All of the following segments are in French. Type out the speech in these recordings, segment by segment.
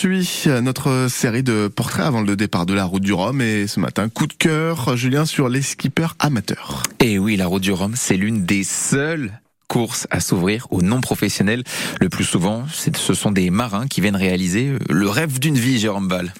Suit notre série de portraits avant le départ de la route du Rhum et ce matin, coup de cœur, Julien, sur les skippers amateurs. Et oui, la route du Rhum, c'est l'une des seules courses à s'ouvrir aux non professionnels. Le plus souvent, ce sont des marins qui viennent réaliser le rêve d'une vie, Jérôme Ball.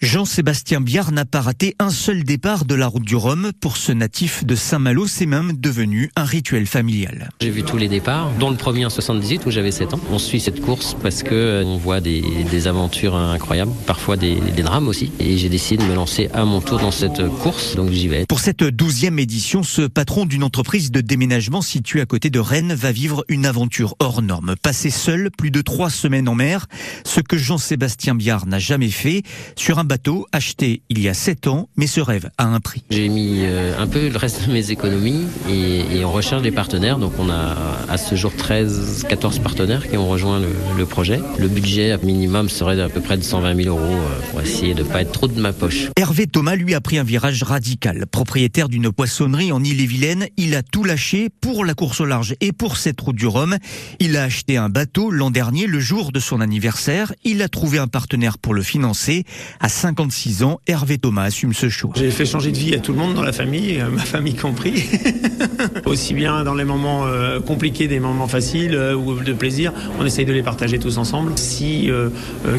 Jean-Sébastien Biard n'a pas raté un seul départ de la route du Rhum. Pour ce natif de Saint-Malo, c'est même devenu un rituel familial. J'ai vu tous les départs, dont le premier en 78 où j'avais 7 ans. On suit cette course parce que euh, on voit des, aventures incroyables, parfois des, drames aussi. Et j'ai décidé de me lancer à mon tour dans cette course, donc j'y vais. Pour cette douzième édition, ce patron d'une entreprise de déménagement située à côté de Rennes va vivre une aventure hors norme. Passer seul plus de trois semaines en mer, ce que Jean-Sébastien Biard n'a jamais fait, sur un bateau acheté il y a 7 ans, mais ce rêve a un prix. J'ai mis euh, un peu le reste de mes économies et, on recherche des partenaires. Donc on a à ce jour 13, 14 partenaires qui ont rejoint le, projet. Le budget minimum serait d'à peu près de 120 000 euros euh, pour essayer de ne pas être trop de ma poche. Hervé Thomas, lui, a pris un virage radical. Propriétaire d'une poissonnerie en Ille-et-Vilaine, il a tout lâché pour la course au large et pour cette route du Rhum. Il a acheté un bateau l'an dernier, le jour de son anniversaire. Il a trouvé un partenaire pour le financer. À 56 ans, Hervé Thomas assume ce choix. J'ai fait changer de vie à tout le monde dans la famille, euh, ma famille compris. Aussi bien dans les moments euh, compliqués, des moments faciles euh, ou de plaisir, on essaye de les partager tous ensemble. Si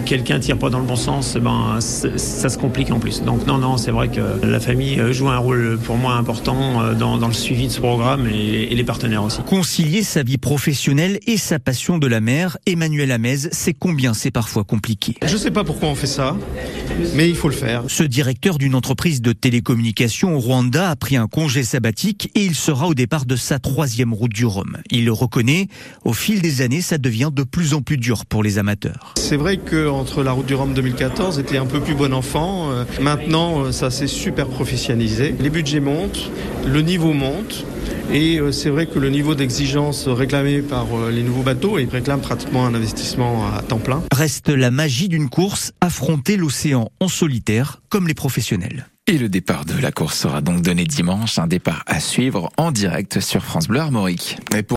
quelqu'un tire pas dans le bon sens, ben ça se complique en plus. Donc non, non, c'est vrai que la famille joue un rôle pour moi important dans, le suivi de ce programme et, les partenaires aussi. Concilier sa vie professionnelle et sa passion de la mer, Emmanuel Hamez, c'est combien c'est parfois compliqué. Je sais pas pourquoi on fait ça mais il faut le faire. Ce directeur d'une entreprise de télécommunications au Rwanda a pris un congé sabbatique et il sera au départ de sa troisième route du Rhum. Il le reconnaît, au fil des années, ça devient de plus en plus dur pour les amateurs. C'est vrai que entre la route du Rhum 2014 était un peu plus bon enfant. Euh, maintenant, euh, ça s'est super professionnalisé. Les budgets montent, le niveau monte. Et euh, c'est vrai que le niveau d'exigence réclamé par les nouveaux bateaux, ils réclament pratiquement un investissement à temps plein. Reste la magie d'une course, affronter l'océan en solitaire comme les professionnels. Et le départ de la course sera donc donné dimanche, un départ à suivre en direct sur France Bleu Armorique.